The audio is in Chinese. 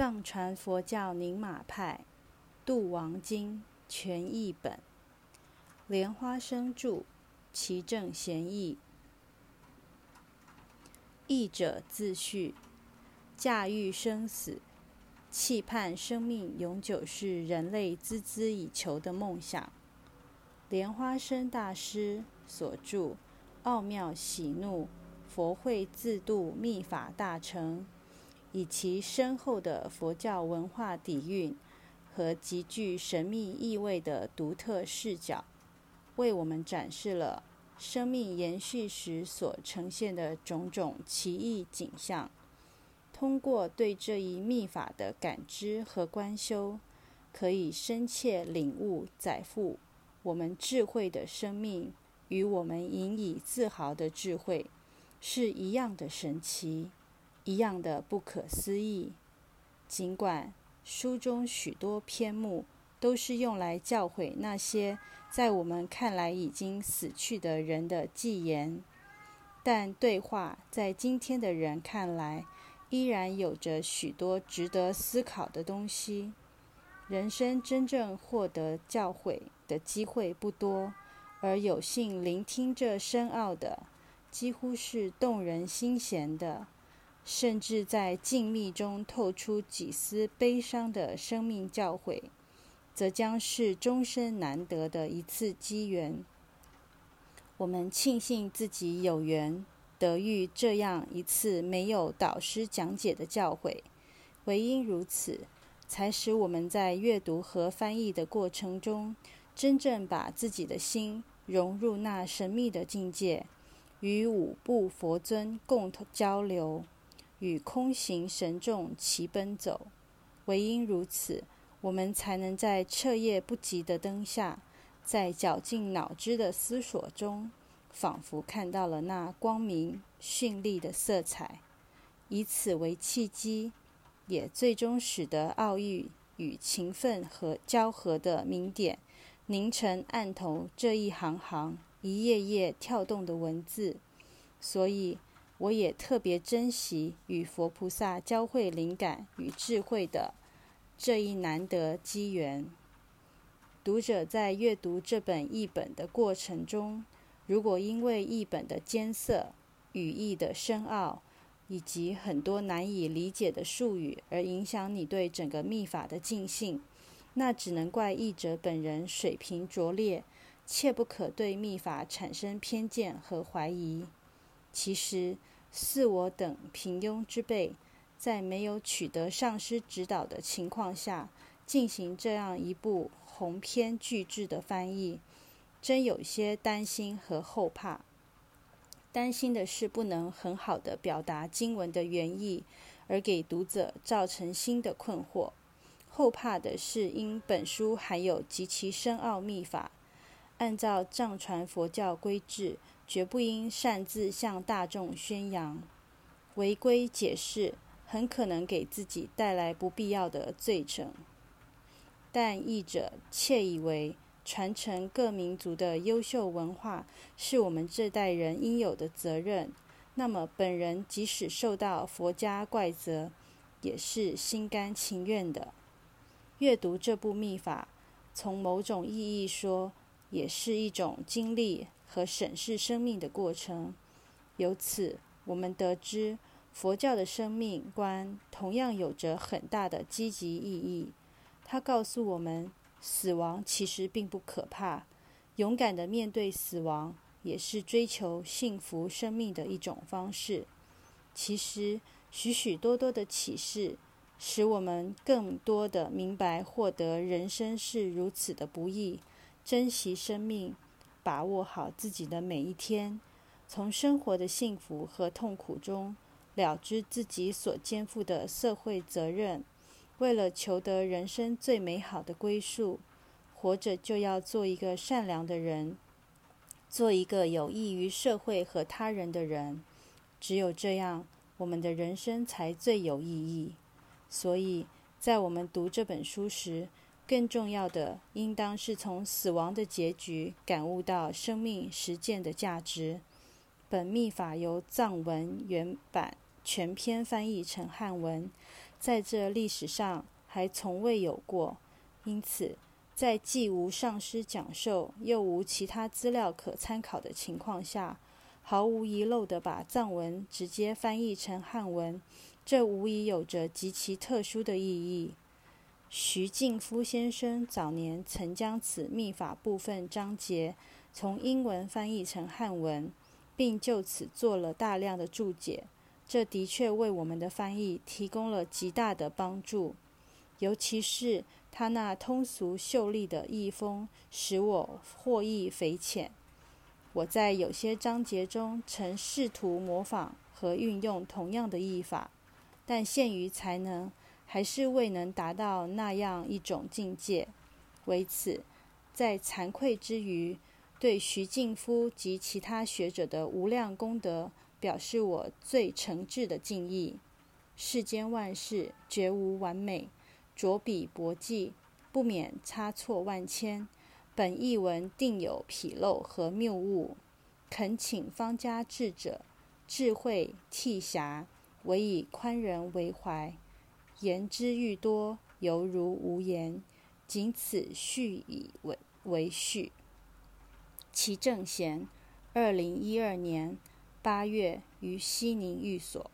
藏传佛教宁玛派《度王经》全译本，莲花生著，齐正贤译。译者自序：驾驭生死，期盼生命永久是人类孜孜以求的梦想。莲花生大师所著《奥妙喜怒佛会自度密法大成》。以其深厚的佛教文化底蕴和极具神秘意味的独特视角，为我们展示了生命延续时所呈现的种种奇异景象。通过对这一秘法的感知和观修，可以深切领悟载负我们智慧的生命与我们引以自豪的智慧是一样的神奇。一样的不可思议。尽管书中许多篇目都是用来教诲那些在我们看来已经死去的人的寄言，但对话在今天的人看来依然有着许多值得思考的东西。人生真正获得教诲的机会不多，而有幸聆听这深奥的，几乎是动人心弦的。甚至在静谧中透出几丝悲伤的生命教诲，则将是终身难得的一次机缘。我们庆幸自己有缘得遇这样一次没有导师讲解的教诲，唯因如此，才使我们在阅读和翻译的过程中，真正把自己的心融入那神秘的境界，与五部佛尊共同交流。与空行神众齐奔走，唯因如此，我们才能在彻夜不及的灯下，在绞尽脑汁的思索中，仿佛看到了那光明绚丽的色彩。以此为契机，也最终使得奥义与勤奋和交合的明点，凝成案头这一行行、一页页跳动的文字。所以。我也特别珍惜与佛菩萨交汇灵感与智慧的这一难得机缘。读者在阅读这本译本的过程中，如果因为译本的艰涩、语义的深奥，以及很多难以理解的术语而影响你对整个秘法的尽兴，那只能怪译者本人水平拙劣，切不可对秘法产生偏见和怀疑。其实，似我等平庸之辈，在没有取得上师指导的情况下，进行这样一部鸿篇巨制的翻译，真有些担心和后怕。担心的是不能很好的表达经文的原意，而给读者造成新的困惑；后怕的是因本书含有极其深奥秘法，按照藏传佛教规制。绝不应擅自向大众宣扬，违规解释很可能给自己带来不必要的罪惩。但译者窃以为传承各民族的优秀文化是我们这代人应有的责任，那么本人即使受到佛家怪责，也是心甘情愿的。阅读这部秘法，从某种意义说，也是一种经历。和审视生命的过程，由此我们得知，佛教的生命观同样有着很大的积极意义。它告诉我们，死亡其实并不可怕，勇敢的面对死亡，也是追求幸福生命的一种方式。其实，许许多多的启示，使我们更多的明白，获得人生是如此的不易，珍惜生命。把握好自己的每一天，从生活的幸福和痛苦中了知自己所肩负的社会责任。为了求得人生最美好的归宿，活着就要做一个善良的人，做一个有益于社会和他人的人。只有这样，我们的人生才最有意义。所以在我们读这本书时，更重要的，应当是从死亡的结局感悟到生命实践的价值。本秘法由藏文原版全篇翻译成汉文，在这历史上还从未有过，因此，在既无上师讲授，又无其他资料可参考的情况下，毫无遗漏地把藏文直接翻译成汉文，这无疑有着极其特殊的意义。徐敬夫先生早年曾将此秘法部分章节从英文翻译成汉文，并就此做了大量的注解。这的确为我们的翻译提供了极大的帮助，尤其是他那通俗秀丽的译风，使我获益匪浅。我在有些章节中曾试图模仿和运用同样的译法，但限于才能，还是未能达到那样一种境界。为此，在惭愧之余，对徐敬夫及其他学者的无量功德。表示我最诚挚的敬意。世间万事绝无完美，着笔薄记，不免差错万千。本译文定有纰漏和谬误，恳请方家智者智慧替瑕，唯以宽仁为怀。言之愈多，犹如无言。仅此序以为为序。齐正贤，二零一二年。八月于西宁寓所。